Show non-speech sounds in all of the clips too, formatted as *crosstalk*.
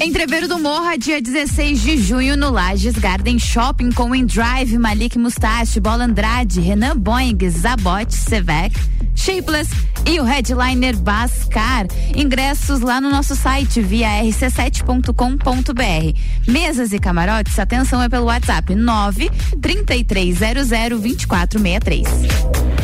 Entreveiro do Morra, dia 16 de junho, no Lages Garden Shopping, com Drive, Malik Mustache, Bola Andrade, Renan Boing, Zabot, Sevec, Shapeless e o headliner Bascar. Ingressos lá no nosso site via rc7.com.br. Mesas e camarotes, atenção é pelo WhatsApp 9 3300 2463.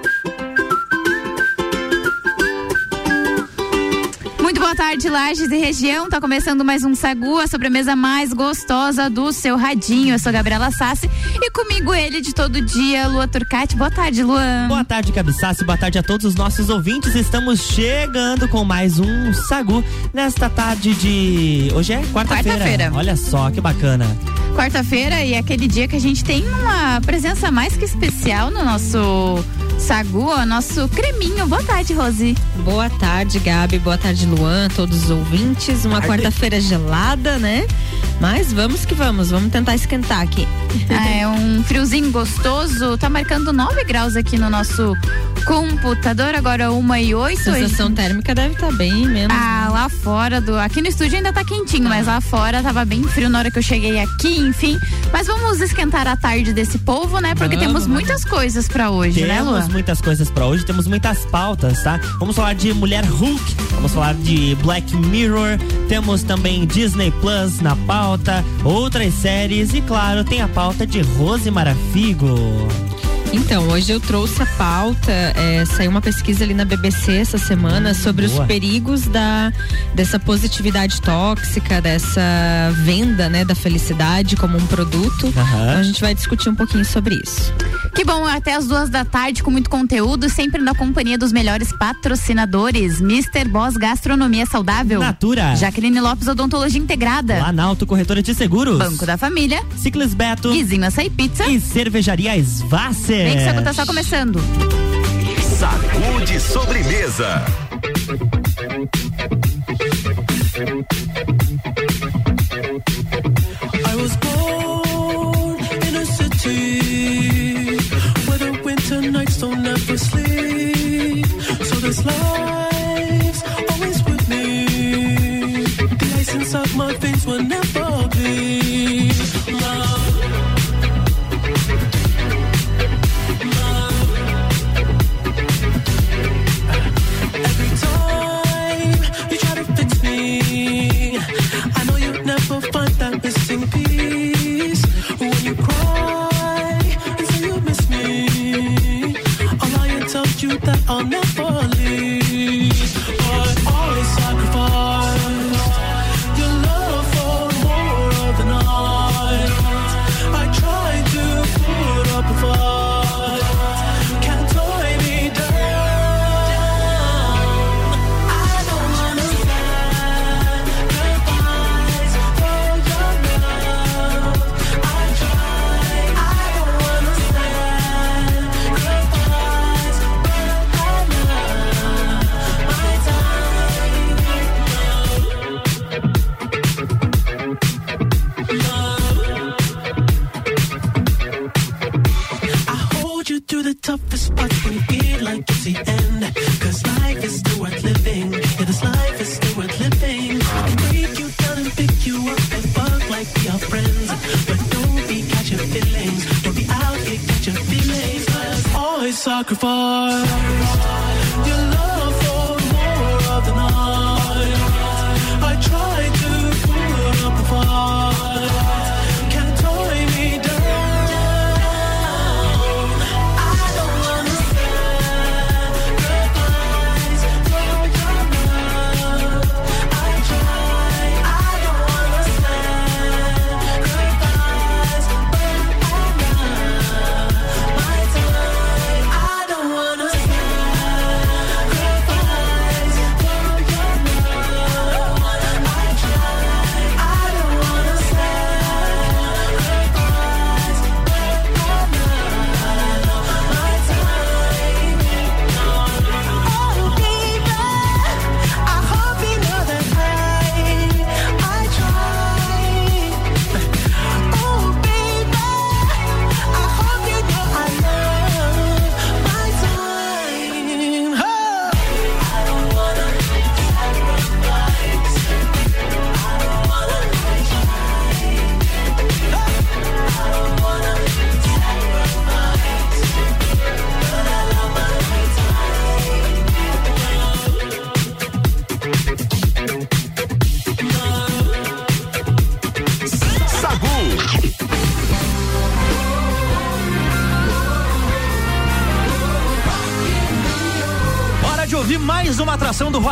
Boa tarde, Lages e região. Tá começando mais um Sagu, a sobremesa mais gostosa do seu radinho. Eu sou Gabriela Sassi e comigo ele de todo dia, Lua Turcati. Boa tarde, Luan. Boa tarde, Gabi Sassi. Boa tarde a todos os nossos ouvintes. Estamos chegando com mais um Sagu nesta tarde de. Hoje é quarta-feira. Quarta-feira. Olha só que bacana. Quarta-feira e é aquele dia que a gente tem uma presença mais que especial no nosso Sagu, o nosso creminho. Boa tarde, Rose. Boa tarde, Gabi. Boa tarde, Luan, todos os ouvintes. Uma quarta-feira gelada, né? Mas vamos que vamos, vamos tentar esquentar aqui. *laughs* Ah, é um friozinho gostoso. Tá marcando 9 graus aqui no nosso computador, agora uma e oito. Sensação e... térmica deve estar tá bem menos. Ah, lá fora do. Aqui no estúdio ainda tá quentinho, ah. mas lá fora tava bem frio na hora que eu cheguei aqui, enfim. Mas vamos esquentar a tarde desse povo, né? Porque vamos, temos muitas coisas para hoje, temos né, Lu? Muitas coisas para hoje, temos muitas pautas, tá? Vamos falar de Mulher Hulk, vamos falar de Black Mirror, temos também Disney Plus na pauta, outras séries e, claro, tem a pauta de Rose Marafigo. Então, hoje eu trouxe a pauta, é, saiu uma pesquisa ali na BBC essa semana hum, sobre boa. os perigos da, dessa positividade tóxica, dessa venda, né, da felicidade como um produto. Uhum. Então a gente vai discutir um pouquinho sobre isso. Que bom, até as duas da tarde com muito conteúdo, sempre na companhia dos melhores patrocinadores. Mr. Boss Gastronomia Saudável. Natura. Jaqueline Lopes Odontologia Integrada. Planalto Corretora de Seguros. Banco da Família. Ciclis Beto. Guizinho Açaí Pizza. E Cervejaria Svasser. Vem que Sagu tá só começando. Sacude sobremesa.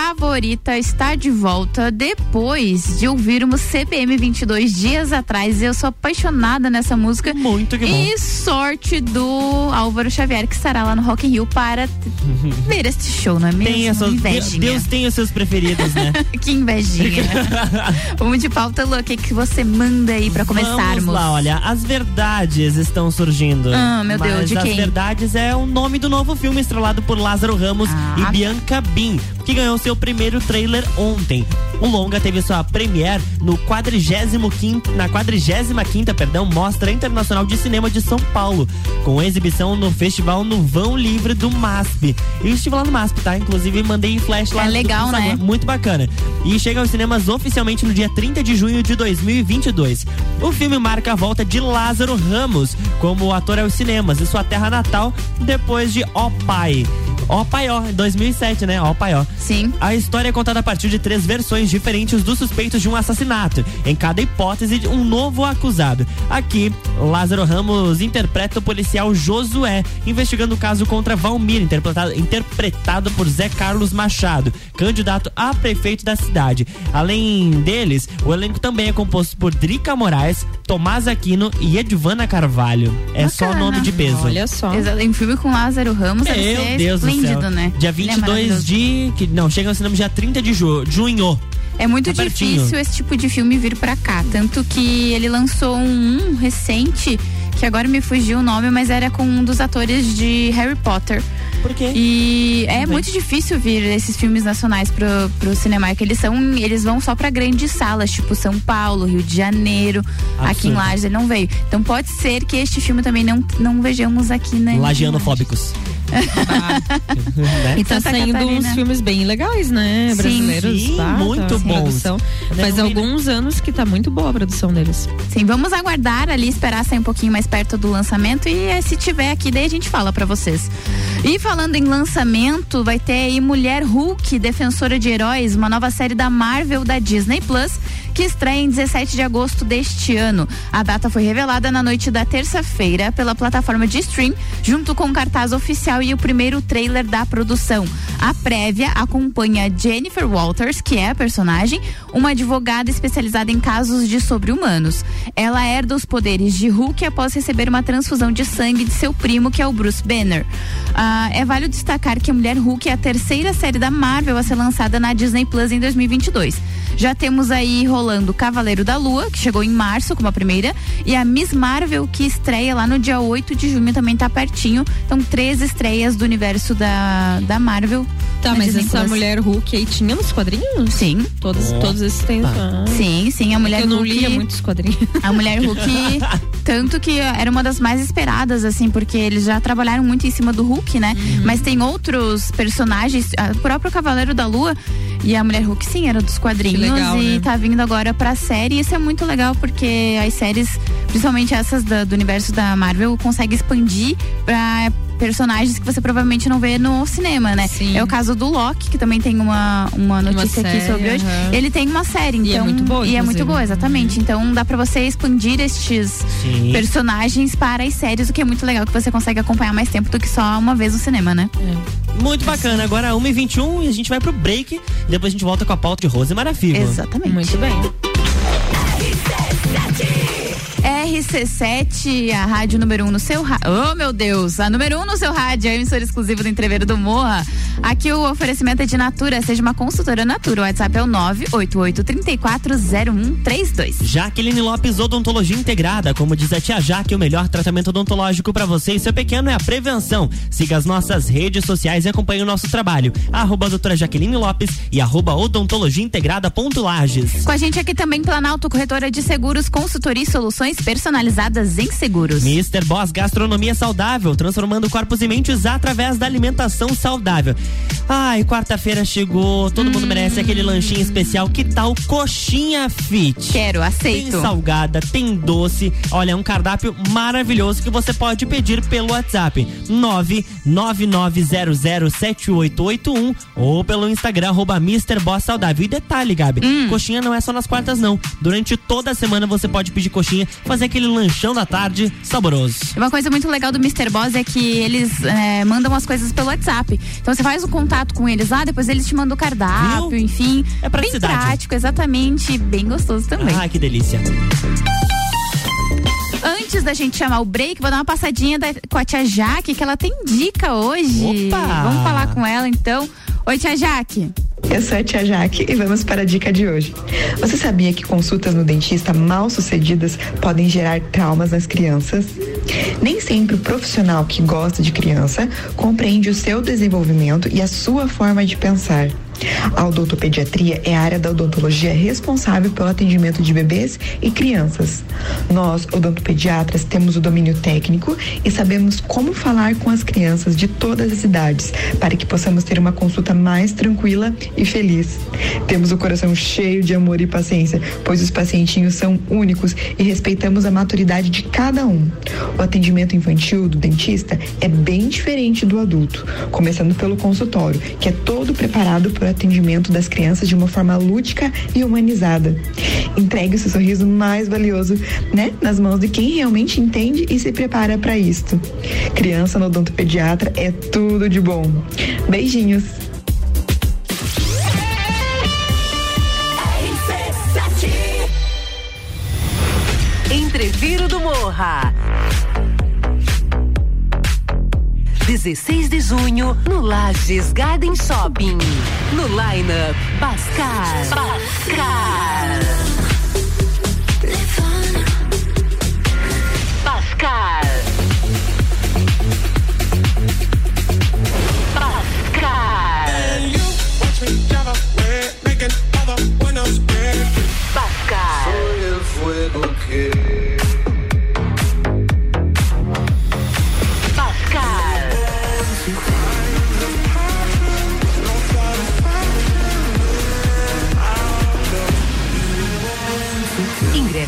favorita está de volta depois de ouvirmos CPM 22 dias atrás. Eu sou apaixonada nessa música. Muito que bom. E sorte do Álvaro Xavier, que estará lá no Rock in Rio para *laughs* ver este show, não é mesmo? Tem essas, Invejinha. Deus tem os seus preferidos, né? *laughs* que invejinha. *laughs* Vamos de pauta, Lu, o que, que você manda aí para começarmos? Vamos lá, olha, as verdades estão surgindo. Ah, meu Deus, de as quem? verdades é o nome do novo filme estrelado por Lázaro Ramos Ah. e Bianca Bin, que ganhou seu primeiro trailer ontem. O longa teve sua premiere no 45 na 45 perdão, Mostra Internacional de Cinema de São Paulo, com exibição no festival no Vão Livre do MASP. Eu estive lá no MASP, tá? Inclusive mandei flash lá É legal, né? Muito bacana. E chega aos cinemas oficialmente no dia 30 de junho de 2022. O filme marca a volta de Lázaro Ramos como ator aos cinemas e sua terra natal depois de Ó. Ó Pai Ó, em 2007, né? Ó Pai Ó. Sim. A história é contada a partir de três versões diferentes dos suspeitos de um assassinato. Em cada hipótese, de um novo acusado. Aqui, Lázaro Ramos interpreta o policial Josué, investigando o caso contra Valmir, interpretado, interpretado por Zé Carlos Machado, candidato a prefeito da cidade. Além deles, o elenco também é composto por Drica Moraes, Tomás Aquino e Edvana Carvalho. É só Bacana. nome de peso. Olha só. Em filme com Lázaro Ramos Meu Deus do esplêndido, né? Dia Ele é 22 maravilhoso. de. Que, não, chega no cinema dia 30 de ju- junho. É muito Tá pertinho. difícil esse tipo de filme vir pra cá. Tanto que ele lançou um, um recente, que agora me fugiu o nome, mas era com um dos atores de Harry Potter. Por quê? E é bem. muito difícil vir esses filmes nacionais pro, pro cinema, que eles são, eles vão só pra grandes salas, tipo São Paulo, Rio de Janeiro, aqui em Absurdo. Lages ele não veio. Então pode ser que este filme também não, não vejamos aqui, né? Lagianofóbicos. *laughs* né? E tá Santa saindo Catarina. uns filmes bem legais, né? Sim. Brasileiros. Sim, tá, muito tá, bons. Faz alguns anos que tá muito boa a produção deles. Sim, vamos aguardar ali, esperar sair um pouquinho mais perto do lançamento e eh, se tiver aqui, daí a gente fala pra vocês. E falando em lançamento, vai ter aí Mulher Hulk, Defensora de Heróis, uma nova série da Marvel da Disney Plus, que estreia em 17 de agosto deste ano. A data foi revelada na noite da terça-feira pela plataforma de stream, junto com o cartaz oficial e o primeiro trailer da produção. A prévia acompanha Jennifer Walters, que é a personagem, uma advogada especializada em casos de sobre-humanos. Ela herda os poderes de Hulk após receber uma transfusão de sangue de seu primo, que é o Bruce Banner. Ah, é válido destacar que a Mulher Hulk é a terceira série da Marvel a ser lançada na Disney Plus em 2022. Já temos aí rolando Cavaleiro da Lua, que chegou em março como a primeira, e a Miss Marvel, que estreia lá no dia 8 de junho, também tá pertinho. Então, três estreias do universo da, da Marvel. Tá, mas Disney essa Plus. mulher Hulk aí tinha nos quadrinhos? Sim, Todos, todos esses tem. Ah. sim, sim. A Mulher Eu não Hulk. lia muitos quadrinhos. A Mulher Hulk, *laughs* tanto que era uma das mais esperadas, assim, porque eles já trabalharam muito em cima do Hulk, né? Uhum. Mas tem outros personagens, o próprio Cavaleiro da Lua e a Mulher Hulk, sim, era dos quadrinhos legal, e né? tá vindo agora pra série. Isso é muito legal porque as séries, principalmente essas da- do universo da Marvel, conseguem expandir pra personagens que você provavelmente não vê no cinema, né? Sim. É o caso do Loki, que também tem uma, uma notícia aqui série, sobre hoje. aham. Ele tem uma série, então. E é muito boa, E é muito boa, exatamente. Então dá pra você expandir estes Sim. personagens para as séries, o que é muito legal, que você consegue acompanhar mais tempo do que só uma vez no cinema, né? Muito bacana. Agora 1h21 e a gente vai pro break. Depois a gente volta com a pauta de Rose Marafigo. Exatamente. Muito bem. RC7, a rádio número 1 um no seu rádio. Oh, meu Deus! A número 1 um no seu rádio, a emissora exclusiva do Entreveiro do Morra. Aqui o oferecimento é de Natura, seja uma consultora Natura. O WhatsApp é o 988340132. Jaqueline Lopes Odontologia Integrada. Como diz a tia Jaque, o melhor tratamento odontológico para você e seu pequeno é a prevenção. Siga as nossas redes sociais e acompanhe o nosso trabalho. Arroba doutora Jaqueline Lopes e arroba odontologia integrada ponto Lages. Com a gente aqui também Planalto Corretora de Seguros, consultoria e soluções personalizadas em seguros. Mr. Boss Gastronomia Saudável, transformando corpos e mentes através da alimentação saudável. Ai, quarta-feira chegou, todo mundo merece aquele lanchinho especial. Que tal coxinha fit? Quero, Tem aceito. salgada, tem doce. Olha, é um cardápio maravilhoso que você pode pedir pelo WhatsApp 999007881 ou pelo Instagram arroba Mr. Boss Saudável. E detalhe, Gabi, Hum. coxinha não é só nas quartas não. Durante toda a semana você pode pedir coxinha, fazer aquele lanchão da tarde saboroso. Uma coisa muito legal do Mr. Boss é que eles é, mandam as coisas pelo WhatsApp. Então você faz o contato contato com eles lá, depois eles te mandam o cardápio, Viu? enfim. É bem praticidade. prático, exatamente. Bem gostoso também. Ah, que delícia. Antes da gente chamar o break, vou dar uma passadinha da- com a tia Jaque, que ela tem dica hoje. Opa! Vamos falar com ela então. Oi, tia Jaque. Eu sou a tia Jaque e vamos para a dica de hoje. Você sabia que consultas no dentista mal sucedidas podem gerar traumas nas crianças? Nem sempre o profissional que gosta de criança compreende o seu desenvolvimento e a sua forma de pensar. A odontopediatria é a área da odontologia responsável pelo atendimento de bebês e crianças. Nós, odontopediatras, temos o domínio técnico e sabemos como falar com as crianças de todas as idades para que possamos ter uma consulta mais tranquila e feliz. Temos o coração cheio de amor e paciência, pois os pacientinhos são únicos e respeitamos a maturidade de cada um. O atendimento infantil do dentista é bem diferente do adulto, começando pelo consultório, que é todo preparado para o atendimento das crianças de uma forma lúdica e humanizada. Entregue o seu sorriso mais valioso, né, nas mãos de quem realmente entende e se prepara para isto. Criança no odontopediatra é tudo de bom. Beijinhos. Entreviro do Morra. 16 de junho, no Lages Garden Shopping. No lineup, Bascar. Bascar.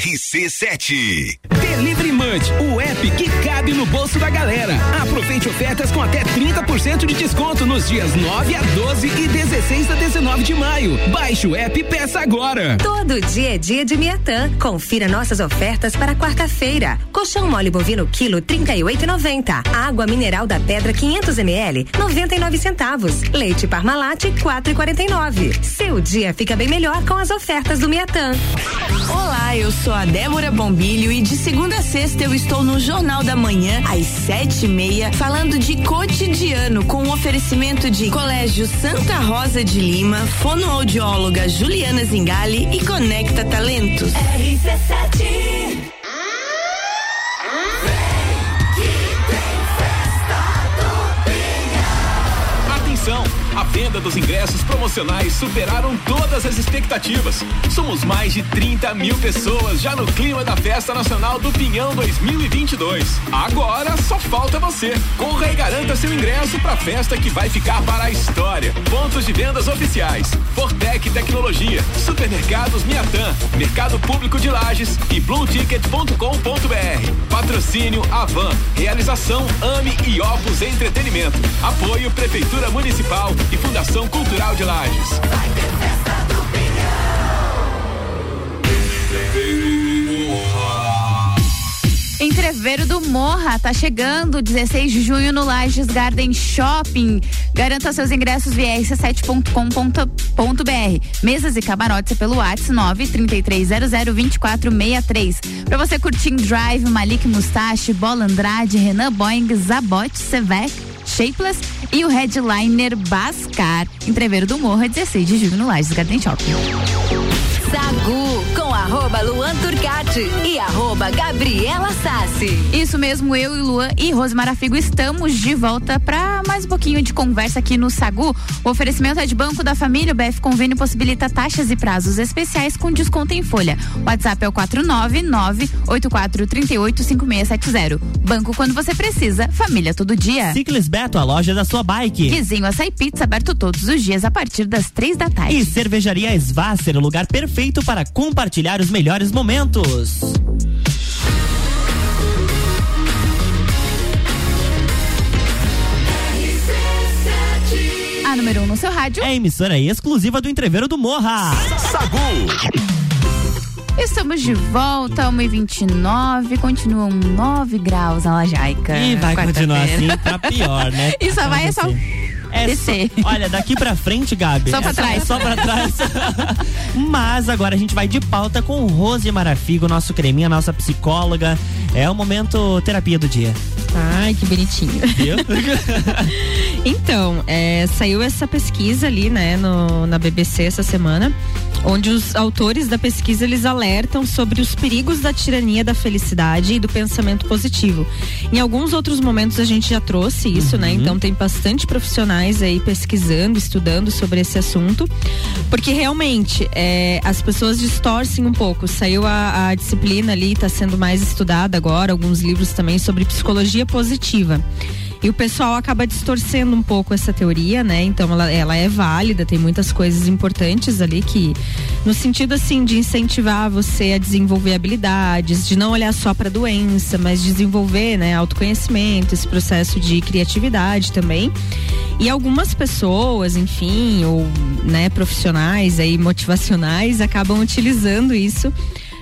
RC7. O app que cabe no bolso da galera. Aproveite Aproveite ofertas com até 30% de desconto nos dias 9 a 12 e 16 a 19 de maio. Baixe o app e peça agora. Todo dia é dia de Miatã. Confira nossas ofertas para quarta-feira. Colchão mole bovino quilo 38,90. Água mineral da pedra 500 ml 99 centavos. Leite Parmalat 4,49. Seu dia fica bem melhor com as ofertas do Miatã. Olá, eu sou a Débora Bombilho e de segunda a sexta eu estou no Jornal da Manhã às sete e meia falando de cotidiano com o oferecimento de Colégio Santa Rosa de Lima, fonoaudióloga Juliana Zingali e Conecta Talentos. RC7 venda dos ingressos promocionais superaram todas as expectativas. Somos mais de 30 mil pessoas já no clima da Festa Nacional do Pinhão 2022. Agora só falta você. Corra e garanta seu ingresso para a festa que vai ficar para a história. Pontos de vendas oficiais: Fortec Tecnologia, Supermercados Miatã, Mercado Público de Lages e BlueTicket.com.br. Patrocínio Avan. Realização Ame e Opus Entretenimento. Apoio Prefeitura Municipal e Fundação Cultural de Lages. Entreveiro do Morra tá chegando 16 de junho no Lages Garden Shopping. Garanta seus ingressos via rc7.com.br. Mesas e camarotes pelo WhatsApp 933002463. Pra você curtir em Drive, Malik Mustache, Bola Andrade, Renan Boeing, Zabot, Sevec, Shapeless e o headliner Bascar. Entreveiro do Morra 16 de junho no Lages Garden Shopping. Sagu arroba Luan Turcati e arroba Gabriela Sassi. Isso mesmo, eu e Luan e Rosemara Figo estamos de volta para mais um pouquinho de conversa aqui no Sagu. O oferecimento é de Banco da Família, o BF Convênio possibilita taxas e prazos especiais com desconto em folha. O WhatsApp é o 499-8438-5670. Banco quando você precisa, família todo dia. Ciclis Beto, a loja da sua bike. Vizinho Açaí Pizza, aberto todos os dias a partir das três da tarde. E Cervejaria Svasser, o lugar perfeito para compartilhar os melhores momentos. A número 1 um no seu rádio. É a emissora exclusiva do Entreveiro do Morra. Sagu. Estamos de volta, 1h29, continuam 9 graus na Lajaica. E vai continuar assim pra pior, né? *laughs* Só vai é só é descer. Só, olha, daqui pra frente, Gabi. Só pra é trás. Só, pra trás. *laughs* Mas agora a gente vai de pauta com Rose Marafigo, nosso creminha, nossa psicóloga. É o momento terapia do dia. Ai, que bonitinho. Viu? *laughs* então, é, saiu essa pesquisa ali, né, no, na BBC essa semana, onde os autores da pesquisa eles alertam sobre os perigos da tirania da felicidade e do pensamento positivo. Em alguns outros momentos a gente já trouxe isso, né? Uhum. Então tem bastante profissionais aí pesquisando, estudando sobre esse assunto, porque realmente é, as pessoas distorcem um pouco. Saiu a, a disciplina ali, está sendo mais estudada agora, alguns livros também sobre psicologia positiva. E o pessoal acaba distorcendo um pouco essa teoria, né? Então ela, ela é válida, tem muitas coisas importantes ali que, no sentido assim, de incentivar você a desenvolver habilidades, de não olhar só para doença, mas desenvolver, né, autoconhecimento, esse processo de criatividade também. E algumas pessoas, enfim, ou né, profissionais aí motivacionais acabam utilizando isso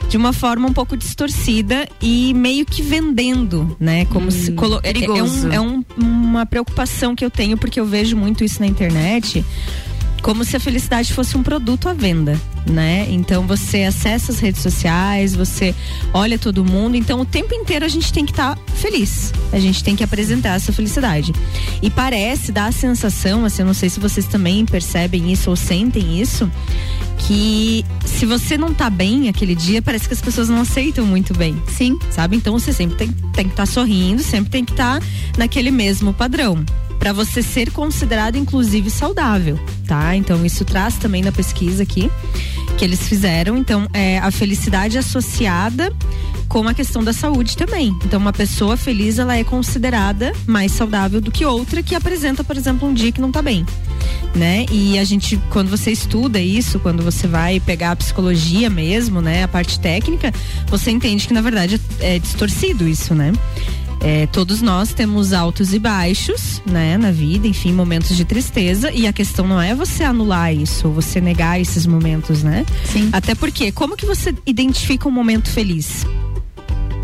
de uma forma um pouco distorcida e meio que vendendo, né? Como hum, se colo é, é, um, é um, uma preocupação que eu tenho porque eu vejo muito isso na internet como se a felicidade fosse um produto à venda, né? Então você acessa as redes sociais, você olha todo mundo, então o tempo inteiro a gente tem que estar tá feliz. A gente tem que apresentar essa felicidade. E parece, dá a sensação, assim, eu não sei se vocês também percebem isso ou sentem isso, que se você não tá bem aquele dia, parece que as pessoas não aceitam muito bem. Sim. Sabe? Então você sempre tem, tem que estar tá sorrindo, sempre tem que estar tá naquele mesmo padrão para você ser considerado inclusive saudável, tá? Então isso traz também na pesquisa aqui que eles fizeram. Então é a felicidade associada com a questão da saúde também. Então uma pessoa feliz ela é considerada mais saudável do que outra que apresenta, por exemplo, um dia que não tá bem, né? E a gente quando você estuda isso, quando você vai pegar a psicologia mesmo, né, a parte técnica, você entende que na verdade é distorcido isso, né? É, todos nós temos altos e baixos, né, na vida, enfim, momentos de tristeza. E a questão não é você anular isso, ou você negar esses momentos, né? Sim. Até porque, como que você identifica um momento feliz?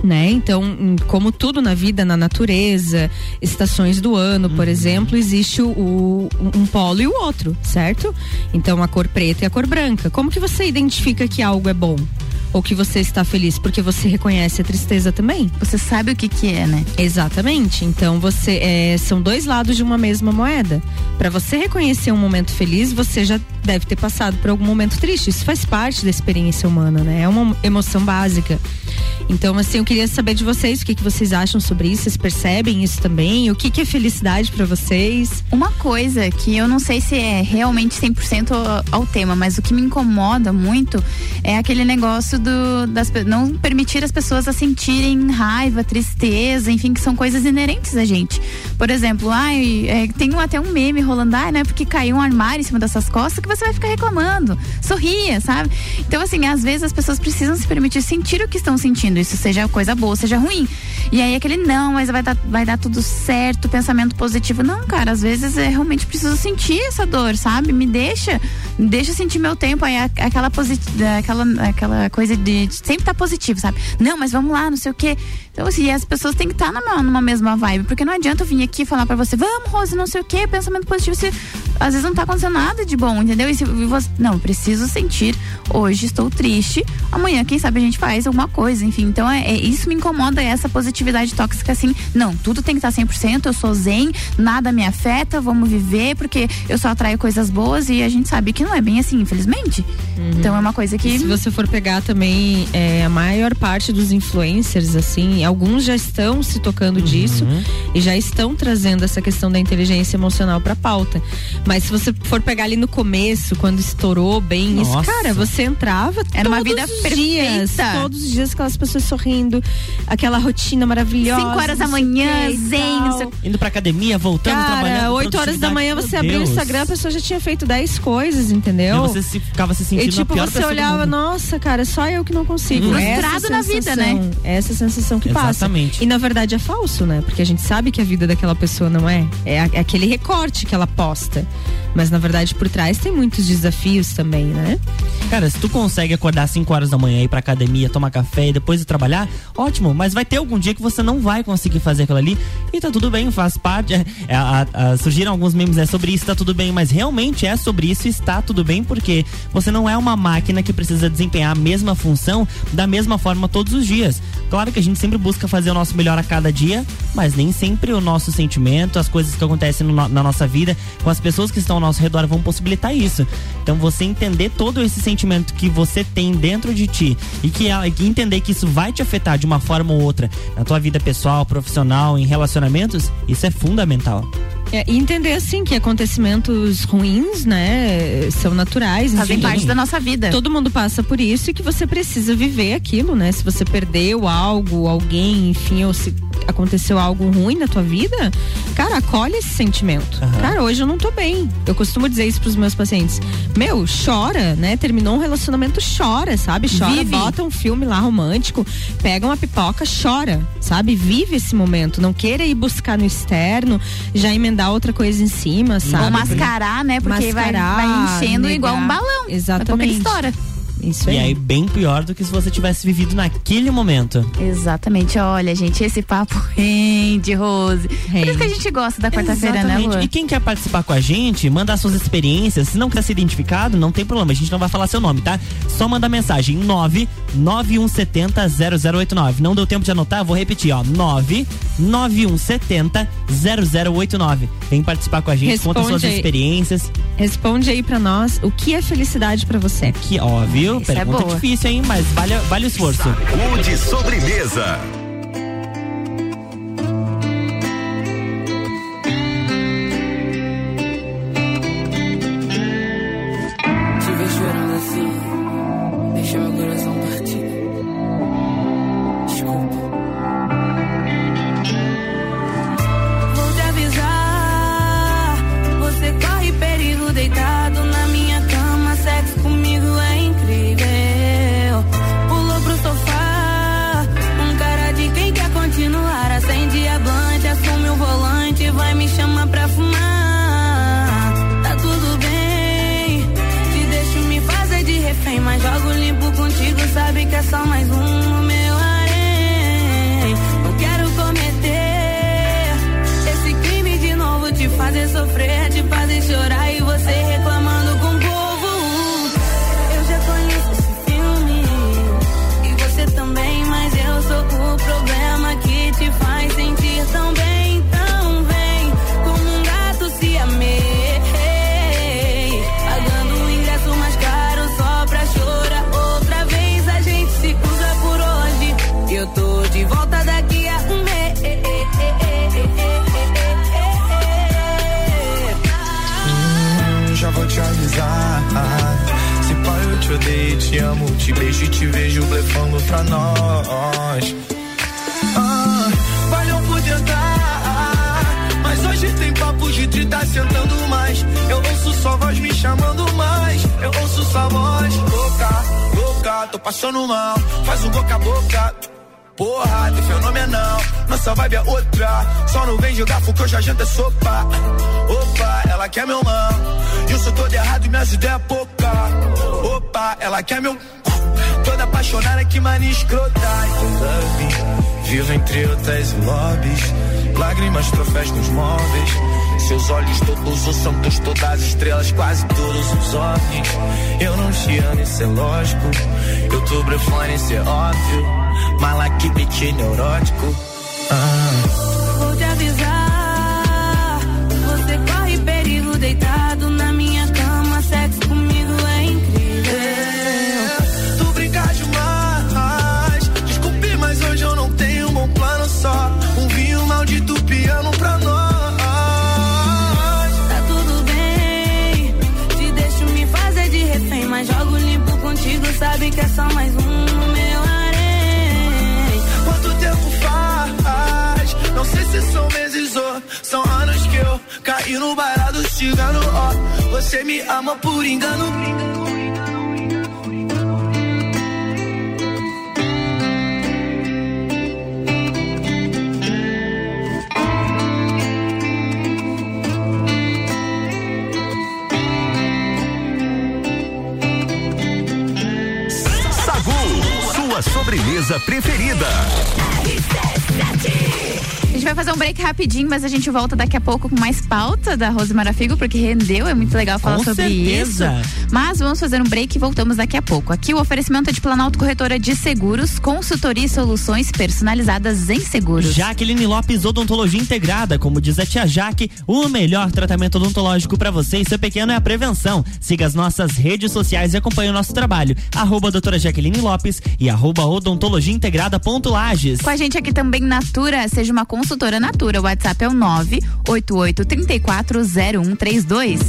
né? Então, como tudo na vida, na natureza, estações do ano, por exemplo, existe o, o- um polo e o outro, certo? Então, a cor preta e a cor branca. Como que você identifica que algo é bom? Ou que você está feliz? Porque você reconhece a tristeza também. Você sabe o que que é, né? Exatamente. Então você é, são dois lados de uma mesma moeda. Para você reconhecer um momento feliz, você já deve ter passado por algum momento triste. Isso faz parte da experiência humana, né? É uma emoção básica. Então, assim, eu queria saber de vocês o que, que vocês acham sobre isso. Vocês percebem isso também? O que, que é felicidade para vocês? Uma coisa que eu não sei se é realmente 100% ao- ao tema, mas o que me incomoda muito é aquele negócio do das não permitir as pessoas a sentirem raiva, tristeza, enfim, que são coisas inerentes a gente. Por exemplo, ai, é, tem um- até um meme rolando, ai, né, porque caiu um armário em cima dessas costas que você vai ficar reclamando. Sorria, sabe? Então, assim, às vezes as pessoas precisam se permitir sentir o que estão sentindo, isso seja coisa boa, seja ruim. E aí aquele não, mas vai dar, vai dar tudo certo, pensamento positivo. Não, cara, às vezes é realmente preciso sentir essa dor, sabe? Me deixa, me deixa sentir meu tempo aí, aquela aquela, aquela coisa de, de sempre estar positivo, sabe? Não, mas vamos lá, não sei o quê. Então, assim, as pessoas têm que estar numa, numa mesma vibe, porque não adianta eu vir aqui falar pra você, vamos, Rose, não sei o quê, pensamento positivo, se às vezes não tá acontecendo nada de bom, entendeu? E se você, não, preciso sentir, hoje estou triste, amanhã, quem sabe a gente faz alguma coisa, enfim. Então, é, é- isso me incomoda, essa positividade tóxica, assim, não, tudo tem que estar 100%, eu sou zen, nada me afeta, vamos viver, porque eu só atraio coisas boas e a gente sabe que não é bem assim, infelizmente. Então, é uma coisa que... E se você for pegar também é, a maior parte dos influencers, assim, alguns já estão se tocando disso e já estão trazendo essa questão da inteligência emocional pra pauta. Mas se você for pegar ali no começo, quando estourou bem isso, Nossa. cara, você entrava Era uma todos vida os dias, perfeita. todos os dias aquelas pessoas sorrindo, aquela rotina maravilhosa. Cinco horas da manhã, zen, o Indo pra academia, voltando, Cara, trabalhando. 8 horas da manhã você abriu o. Instagram, a pessoa já tinha feito 10 coisas, entendeu? E você se- ficava se sentindo E tipo, a pior você olhava, nossa, cara, só eu que não consigo. Uhum. Frustrado na vida, né? Essa sensação que Exatamente. passa. E na verdade é falso, né? Porque a gente sabe que a vida daquela pessoa não é. É, é aquele recorte que ela posta. Mas na verdade por trás tem muitos desafios também, né? Cara, se tu consegue acordar 5 horas da manhã, ir pra academia, tomar café e depois ir trabalhar, ótimo. Mas vai ter algum dia que você não vai conseguir fazer aquilo ali. E tá tudo bem, faz parte. É, é, surgiram alguns memes é sobre isso, tá tudo bem. Mas realmente é sobre isso está tudo bem, porque você não é uma máquina que precisa desempenhar a mesma função da mesma forma todos os dias. Claro que a gente sempre busca fazer o nosso melhor a cada dia, mas nem sempre o nosso sentimento, as coisas que acontecem no na nossa vida, com as pessoas que estão ao nosso redor vão possibilitar isso. Então você entender todo esse sentimento que você tem dentro de ti e que, que entender que isso vai te afetar de uma forma ou outra na tua vida pessoal, profissional, em relacionamentos, isso é fundamental. É, e entender assim que acontecimentos ruins, né, são naturais. Fazem enfim, parte da nossa vida. Todo mundo passa por isso e que você precisa viver aquilo, né? Se você perdeu algo, alguém, enfim, ou se aconteceu algo ruim na tua vida, cara, acolhe esse sentimento. Cara, hoje eu não tô bem. Eu costumo dizer isso pros meus pacientes. Meu, chora, né? Terminou um relacionamento, chora, sabe? Chora, Vive. bota um filme lá romântico, pega uma pipoca, chora, sabe? Vive esse momento. Não queira ir buscar no externo, já emendar outra coisa em cima, sabe? Ou mascarar, né? Porque vai, Mascarar, vai enchendo negar. igual um balão. Exatamente. Daqui a pouco ele estoura. Isso E aí, bem pior do que se você tivesse vivido naquele momento. Exatamente. Olha, gente, esse papo *laughs* rende, Rose. Por isso que a gente gosta da quarta-feira, né, Exatamente. Lu? E quem quer participar com a gente, mandar suas experiências. Se não quiser ser identificado, não tem problema. A gente não vai falar seu nome, tá? Só manda mensagem 99170 0089. Não deu tempo de anotar? Vou repetir, ó. 99170 0089. Vem participar com a gente, conta Responde suas aí. experiências. Responde aí pra nós o que é felicidade pra você. Que, ó, viu? Isso é Pergunta boa. difícil, hein? Mas vale, vale o esforço. Saúde sobremesa. Eu te amo, te beijo e te vejo blefando pra nós. Ah, valeu por tentar, mas hoje tem papo de te tá sentando mais. Eu ouço sua voz me chamando mais. Eu ouço sua voz louca, louca, tô passando mal. Faz um boca a boca. Porra, teu fenomenal. Nossa vibe é outra. Só não vem jogar fogo, hoje a janta é sopa. Opa, ela quer meu mão. E sou todo errado e minhas ideias é pouca. Opa, ela quer meu. Toda apaixonada que mania escrota. Love, vivo entre outras lobbies. Lágrimas, troféus nos móveis. Seus olhos todos os santos, todas as estrelas, quase todos os homens. Eu não te amo, isso é lógico. Eu tô brefone, isso é óbvio. Mala que beat neurótico. Ah. Caí no barato cigano. Ó, você me ama por engano. Sagu, sua sobremesa preferida. Gente vai fazer um break rapidinho, mas a gente volta daqui a pouco com mais pauta da Rose Marafigo, porque rendeu, é muito legal falar Com sobre certeza. isso. Mas vamos fazer um break e voltamos daqui a pouco. Aqui o oferecimento é de Planalto Corretora de Seguros, consultoria e soluções personalizadas em seguros. Jaqueline Lopes Odontologia Integrada, como diz a tia Jaque, o melhor tratamento odontológico para você e seu pequeno é a prevenção. Siga as nossas redes sociais e acompanhe o nosso trabalho. Arroba doutora Jaqueline Lopes e arroba odontologia integrada ponto Lages. Com a gente aqui também Natura, seja uma consultora Natura. O WhatsApp é o 988340132.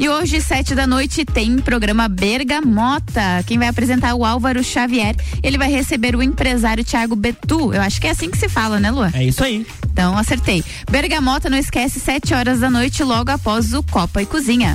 E hoje, sete da noite, tem programa Bergamota. Quem vai apresentar é o Álvaro Xavier. Ele vai receber o empresário Thiago Betu. Eu acho que é assim que se fala, né, Lua? É isso aí. Então, acertei. Bergamota, não esquece, sete horas da noite, logo após o Copa e Cozinha.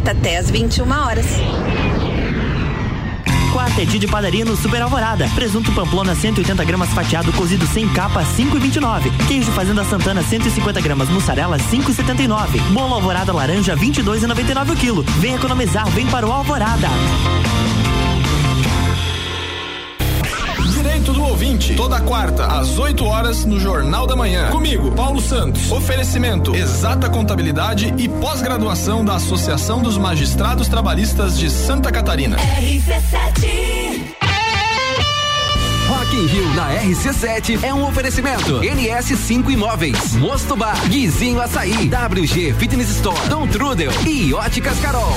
até às 21 horas. Quartet de padaria no Super Alvorada. Presunto Pamplona 180 gramas fatiado cozido sem capa 5,29. Queijo Fazenda Santana 150 gramas mussarela 5,79. Bolo Alvorada laranja 22,99 o quilo. Vem economizar, vem para o Alvorada. Direito do ouvinte, toda quarta, às 8 horas, no Jornal da Manhã. Comigo, Paulo Santos. Oferecimento: exata contabilidade e pós-graduação da Associação dos Magistrados Trabalhistas de Santa Catarina. Rock in Rio na RC7 é um oferecimento. NS5 Imóveis, Mosto Bar, Guizinho Açaí, WG Fitness Store, Dom Trudel e Óticas Carol.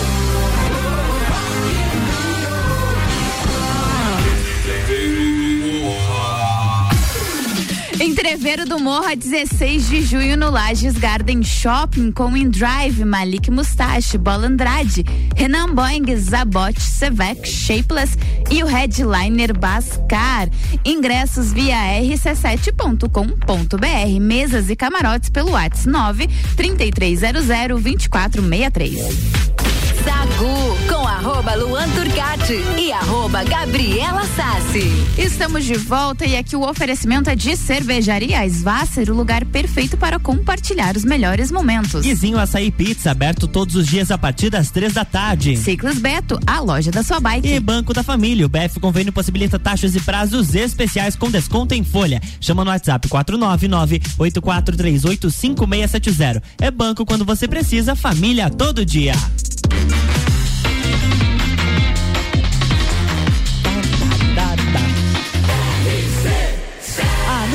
Entreveiro do Morro a 16 de junho no Lages Garden Shopping com Indrive, Malik Mustache, Bola Andrade, Renan Boeing, Zabot, Sevec, Shapeless e o headliner Bascar. Ingressos via rc7.com.br. Mesas e camarotes pelo WhatsApp 9 3300 2463. Sagu com arroba Luan Turcati e arroba Gabriela Sassi. Estamos de volta e aqui o oferecimento é de Cervejaria Svasser, o lugar perfeito para compartilhar os melhores momentos. Guizinho Açaí Pizza, aberto todos os dias a partir das três da tarde. Ciclos Beto, a loja da sua bike. E Banco da Família, o BF Convênio possibilita taxas e prazos especiais com desconto em folha. Chama no WhatsApp 499-8438-5670. É banco quando você precisa, família todo dia.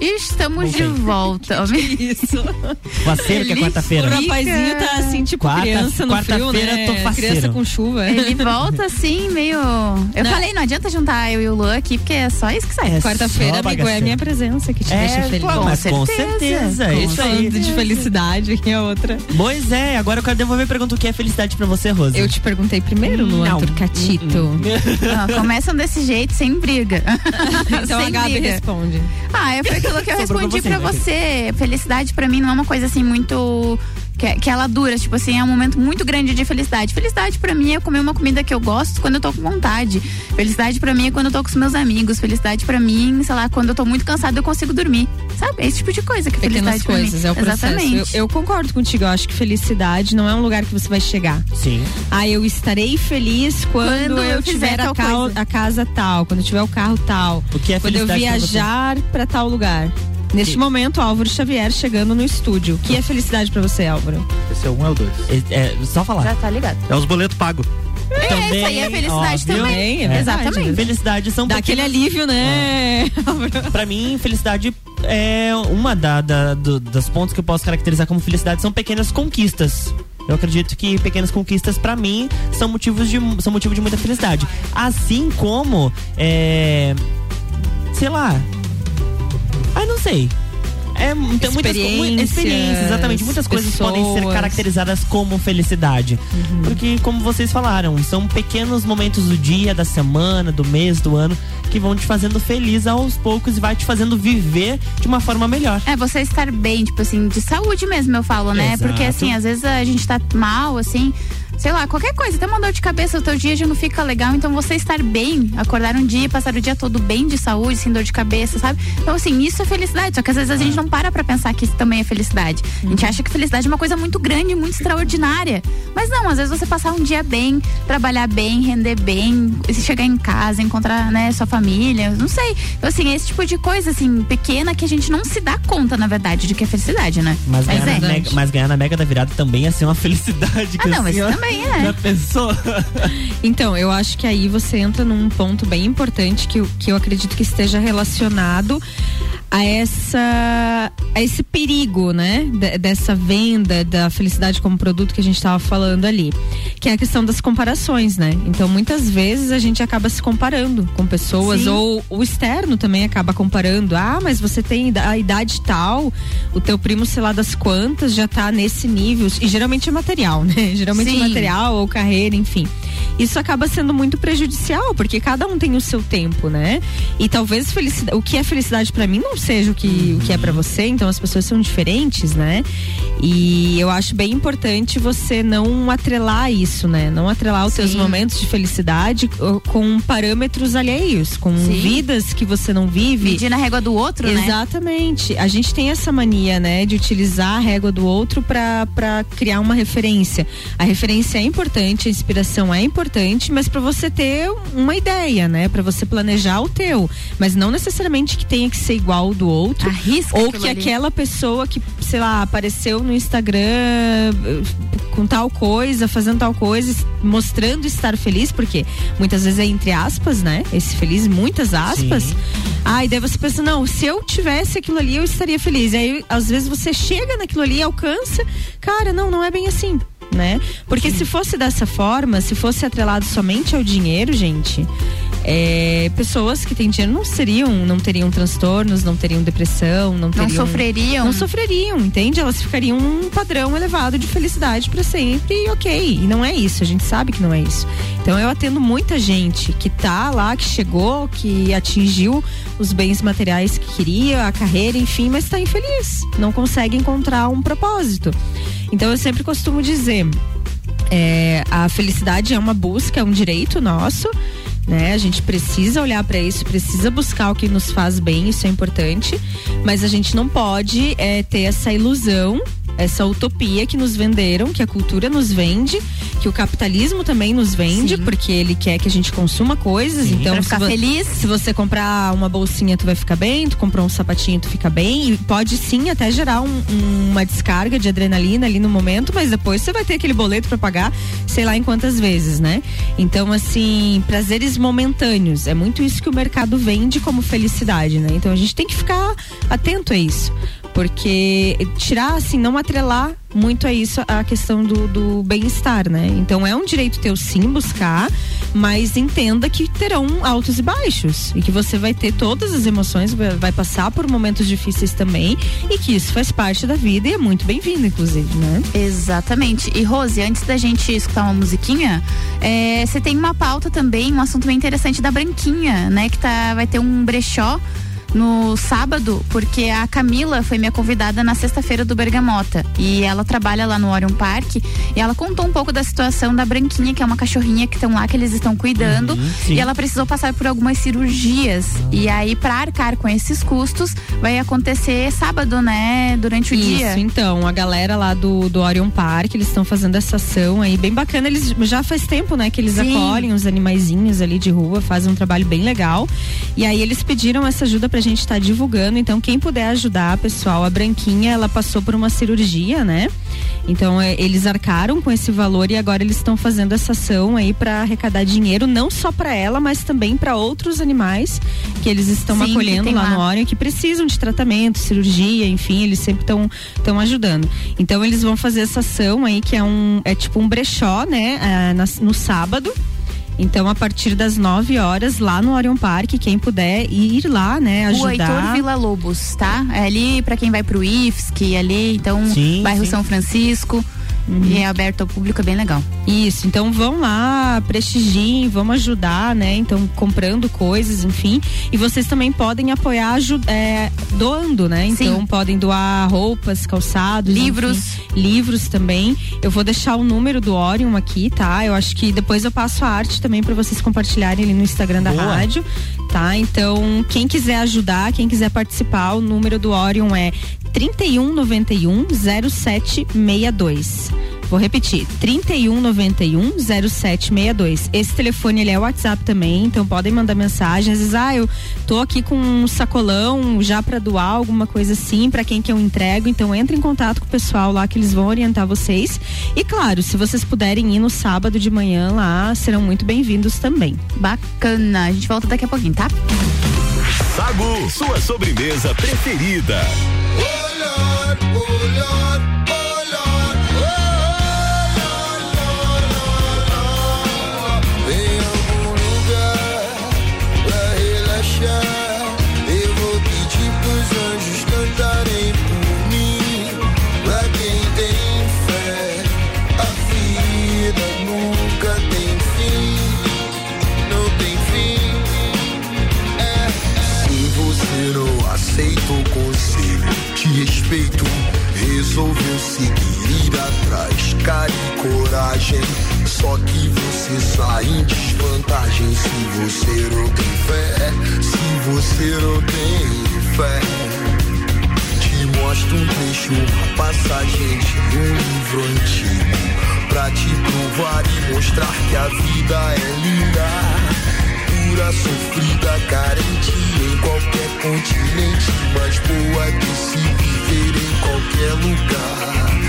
Estamos de volta. *laughs* isso? *laughs* Faceiro que é quarta-feira. O rapazinho tá assim, tipo Quarta- criança no frio, quarta-feira né? tô faceiro. Criança com chuva. Ele volta assim, meio. Eu Não. falei, não adianta juntar eu e o Luan aqui, porque é só isso que sai. Quarta-feira, amigo, é bagaceira. minha presença que te É, deixa feliz. pô, mas com certeza, Com isso aí. De felicidade, que é outra. Pois é, agora eu quero devolver a pergunta: o que é felicidade pra você, Rosa? Eu te perguntei primeiro, Luan Não. Turcatito. Não, começam desse jeito, sem briga. *laughs* Então Sem a Gabi briga. responde. Ah, é foi aquilo que eu Sobrou respondi você, pra vai. você. Felicidade pra mim não é uma coisa assim muito Que, que ela dura, tipo assim, é um momento muito grande de felicidade. Felicidade pra mim é comer uma comida que eu gosto quando eu tô com vontade. Felicidade pra mim é quando eu tô com os meus amigos. Felicidade pra mim, sei lá, quando eu tô muito cansada eu consigo dormir. Sabe? É esse tipo de coisa que é Pequenas felicidade pra coisas, mim. é o processo. Eu, Exatamente. eu concordo contigo, eu acho que felicidade não é um lugar que você vai chegar. Sim. Ah, eu estarei feliz quando, Quando eu, eu tiver a, tal a casa tal, quando eu tiver o carro tal. O que é quando eu viajar pra tal lugar. Neste momento, Álvaro Xavier chegando no estúdio. O que é felicidade pra você, Álvaro? Esse é um, é o dois. É, é, só falar. Já tá ligado. É os boletos pagos. É, Também, essa aí é felicidade óbvio. também. É. Exatamente. Felicidade são Dá aquele alívio, né? Pra mim, felicidade é uma da, da- do- das pontos que eu posso caracterizar como felicidade são pequenas conquistas. Eu acredito que pequenas conquistas pra mim são motivos de são motivo de muita felicidade. Assim como é, sei lá. Sei. É, tem muitas co- mu- Experiências, exatamente. Muitas coisas podem ser pessoas. caracterizadas como felicidade. Porque, como vocês falaram, são pequenos momentos do dia, da semana, do mês, do ano, que vão te fazendo feliz aos poucos e vai te fazendo viver de uma forma melhor. É, você estar bem, tipo assim, de saúde mesmo, eu falo, né? Exato. Porque assim, às vezes a gente tá mal, assim, sei lá, qualquer coisa, até uma dor de cabeça, o teu dia já não fica legal. Então você estar bem, acordar um dia, passar o dia todo bem de saúde, sem dor de cabeça, sabe? Então, assim, isso é felicidade. Só que às vezes a gente não para pra pensar que isso também é felicidade. A gente acha que felicidade é uma coisa muito grande, muito extraordinária. Mas não, às vezes você passar um dia bem, trabalhar bem, render bem, se chegar em casa, encontrar, né, sua família, não sei. Então, assim, é esse tipo de coisa, assim, pequena que a gente não se dá conta, na verdade, de que é felicidade, né? Mas, ganhar, é. na mega, mas ganhar na Mega da Virada também ia ser uma felicidade. Ah, não, mas ó, também é. Já pensou? *laughs* Então, eu acho que aí você entra num ponto bem importante que, eu- que eu acredito que esteja relacionado a essa a esse perigo, né, de- dessa venda da felicidade como produto que a gente estava falando ali, que é a questão das comparações, né? Então, muitas vezes a gente acaba se comparando com pessoas Sim. ou o externo também acaba comparando. Ah, mas você tem a idade tal, o teu primo sei lá das quantas já tá nesse nível e geralmente é material, né? Geralmente é Sim. Material ou carreira, enfim. Isso acaba sendo muito prejudicial, porque cada um tem o seu tempo, né? E talvez o que é felicidade pra mim não seja o que, o que é pra você, então as pessoas são diferentes, né? E eu acho bem importante você não atrelar isso, né? Não atrelar os seus Sim. momentos de felicidade uh, com parâmetros alheios, com Sim. vidas que você não vive. Medir na régua do outro, né? Exatamente. A gente tem essa mania, né, de utilizar a régua do outro pra criar uma referência. A referência é importante, a inspiração é importante, mas pra você ter uma ideia, né, Pra você planejar o teu, mas não necessariamente que tenha que ser igual ao do outro. Arrisca ou que ali. aquela pessoa que, sei lá, apareceu no Instagram eh, com tal coisa, fazendo tal coisa, mostrando estar feliz, porque muitas vezes é entre aspas, né? Esse feliz, muitas aspas. Sim. Ah, e daí você pensa, não, se eu tivesse aquilo ali, eu estaria feliz. E aí, às vezes, você chega naquilo ali, alcança. Cara, não, não é bem assim. Né? Porque se fosse dessa forma, se fosse atrelado somente ao dinheiro, gente, é, pessoas que têm dinheiro não seriam, não teriam transtornos, não teriam depressão, não Não teriam. sofreriam. Não sofreriam, entende? Elas ficariam num padrão elevado de felicidade pra sempre e ok. E não é isso, a gente sabe que não é isso. Então eu atendo muita gente que tá lá, que chegou, que atingiu os bens materiais que queria, a carreira, enfim, mas tá infeliz. Não consegue encontrar um propósito. Então eu sempre costumo dizer. é, a felicidade é uma busca, é um direito nosso, né? A gente precisa olhar para isso, precisa buscar o que nos faz bem, isso é importante, mas a gente não pode é, ter essa ilusão, essa utopia que nos venderam, que a cultura nos vende, que o capitalismo também nos vende, Sim. porque ele quer que a gente consuma coisas, então Pra se ficar vo- feliz. se você comprar uma bolsinha, tu vai ficar bem, tu comprou um sapatinho, tu fica bem, e pode sim até gerar um- um- uma descarga de adrenalina ali no momento, mas depois você vai ter aquele boleto pra pagar, sei lá em quantas vezes, né? Então, assim, prazeres momentâneos, é muito isso que o mercado vende como felicidade, né? Então a gente tem que ficar atento a isso. Porque tirar, assim, não atrelar muito a isso a questão do, do bem-estar, né? Então é um direito teu sim buscar, mas entenda que terão altos e baixos e que você vai ter todas as emoções, vai passar por momentos difíceis também e que isso faz parte da vida e é muito bem-vindo, inclusive, né? Exatamente. E Rose, antes da gente escutar uma musiquinha, é, você tem uma pauta também, um assunto bem interessante da Branquinha, né? Que tá, vai ter um brechó no sábado, porque a Camila foi minha convidada na sexta-feira do Bergamota. E ela trabalha lá no Orion Park. E ela contou um pouco da situação da Branquinha, que é uma cachorrinha que estão lá, que eles estão cuidando. Uhum, e ela precisou passar por algumas cirurgias. E aí, para arcar com esses custos, vai acontecer sábado, né? Durante o Isso, dia. então, a galera lá do, do Orion Park, eles estão fazendo essa ação aí bem bacana. Eles já faz tempo, né, que eles Sim. acolhem os animaizinhos ali de rua, fazem um trabalho bem legal. E aí eles pediram essa ajuda pra gente estar divulgando. Então, quem puder ajudar, pessoal, a Branquinha, ela passou por uma cirurgia, né? Então, é, eles arcaram com esse valor e agora eles estão fazendo essa ação aí para arrecadar dinheiro, não só para ela, mas também para outros animais que eles estão Sim, acolhendo lá, lá. no Orion que precisam de tratamento, cirurgia, enfim, eles sempre estão estão ajudando. Então eles vão fazer essa ação aí que é um é tipo um brechó, né, ah, nas- no sábado. Então a partir das 9 horas lá no Orion Park, quem puder ir lá, né, O Heitor ajudar. Vila Lobos, tá? É ali pra quem vai pro IFSC, ali, então, Sim, bairro sim. São Francisco. E é aberto ao público, é bem legal. Isso, então vão lá, prestigiem, vamos ajudar, né? Então, comprando coisas, enfim. E vocês também podem apoiar é, doando, né? Então, podem doar roupas, calçados, Livros. enfim, livros também. Eu vou deixar o número do Orion aqui, tá? Eu acho que depois eu passo a arte também para vocês compartilharem ali no Instagram da Boa. rádio, tá? Então, quem quiser ajudar, quem quiser participar, o número do Orion é 3191 0762. Vou repetir, 3191 0762. Esse telefone ele é o WhatsApp também, então podem mandar mensagem. Às vezes, ah, eu tô aqui com um sacolão já para doar alguma coisa assim, para quem que eu entrego. Então entre em contato com o pessoal lá que eles vão orientar vocês. E claro, se vocês puderem ir no sábado de manhã lá, serão muito bem-vindos também. Bacana. A gente volta daqui a pouquinho, tá? Sagu, sua sobremesa preferida. Em não aceita o conselho, te respeito. Resolveu seguir, ir atrás, cara e coragem. Só que você sai em desvantagem se você não tem fé. Se você não tem fé. Te mostro um trecho, uma passagem de um livro antigo. Pra te provar e mostrar que a vida é linda. Pura, sofrida, carente em qualquer continente. Mas boa de se viver em qualquer lugar.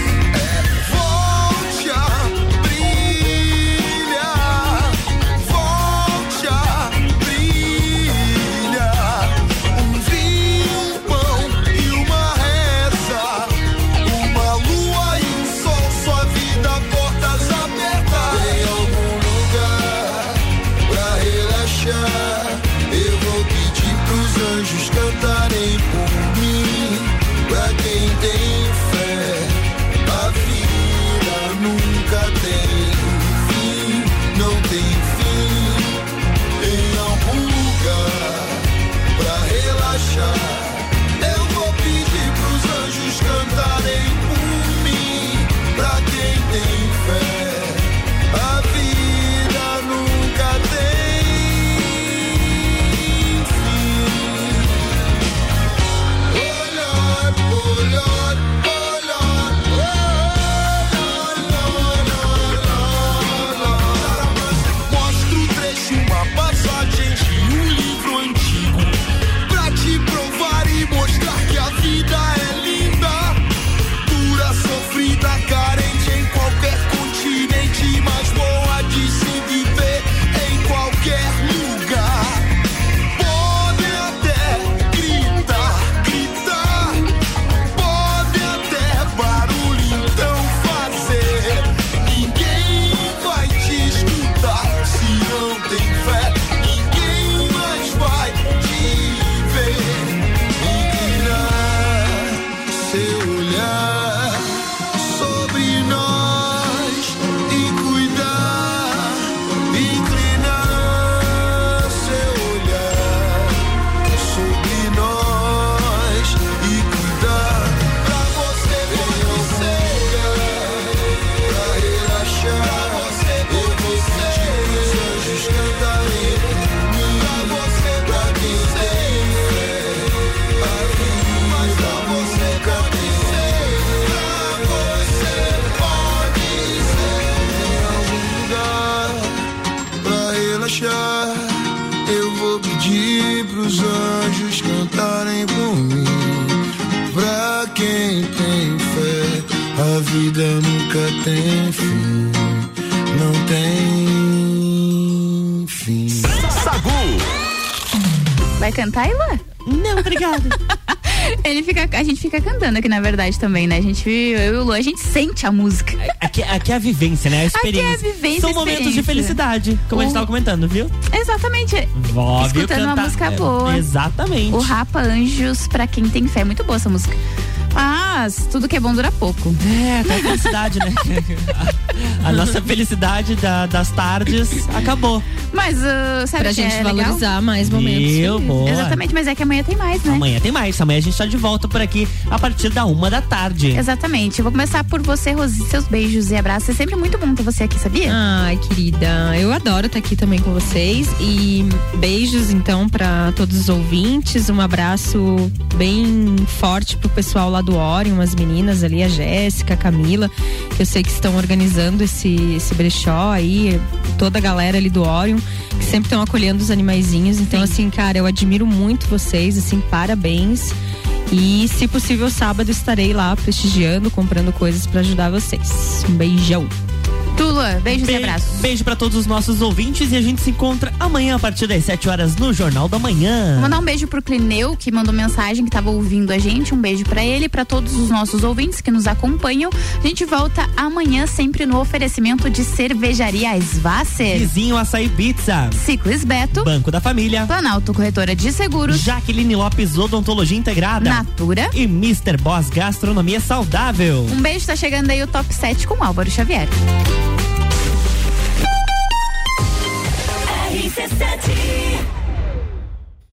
Verdade, também, né? A gente, eu e o Lu, a gente sente a música. Aqui, aqui é a vivência, né? A experiência. Aqui é a vivência, São momentos de felicidade, como a gente O- tava comentando, viu? Exatamente. Vó, viu, Escutando uma música é, boa. exatamente. O Rapa Anjos, pra quem tem fé. Muito boa essa música. Mas tudo que é bom dura pouco. É, tá a felicidade, né? a, *laughs* a nossa felicidade da- das tardes acabou. Mas, uh, sabe Pra gente é legal? valorizar mais momentos. Felizes. Boa. Exatamente, mas é que amanhã tem mais, né? Amanhã tem mais. Amanhã a gente tá de volta por aqui a partir da uma da tarde. Exatamente. Eu vou começar por você, Rosi. Seus beijos e abraços. É sempre muito bom ter você aqui, sabia? Ai, querida, eu adoro estar aqui também com vocês e beijos então para todos os ouvintes, um abraço bem forte pro pessoal lá do Orion, as meninas ali, a Jéssica, a Camila, que eu sei que estão organizando esse esse brechó aí, toda a galera ali do Orion, que sempre estão acolhendo os animaizinhos. Então assim, cara, eu admiro muito vocês, assim, parabéns. E, se possível, sábado estarei lá prestigiando, comprando coisas para ajudar vocês. Um beijão. Tula, beijos Be- e abraços. Beijo pra todos os nossos ouvintes e a gente se encontra amanhã a partir das 7 horas no Jornal da Manhã. Vou mandar um beijo pro Clineu, que mandou mensagem, que tava ouvindo a gente. Um beijo pra ele, pra todos os nossos ouvintes que nos acompanham. A gente volta amanhã, sempre no oferecimento de cervejaria Svasser, Vizinho Açaí Pizza. Ciclis Beto, Banco da Família. Planalto Corretora de Seguros, Jaqueline Lopes Odontologia Integrada. Natura. E Mr. Boss Gastronomia Saudável. Um beijo, tá chegando aí o Top 7 com Álvaro Xavier. nécessity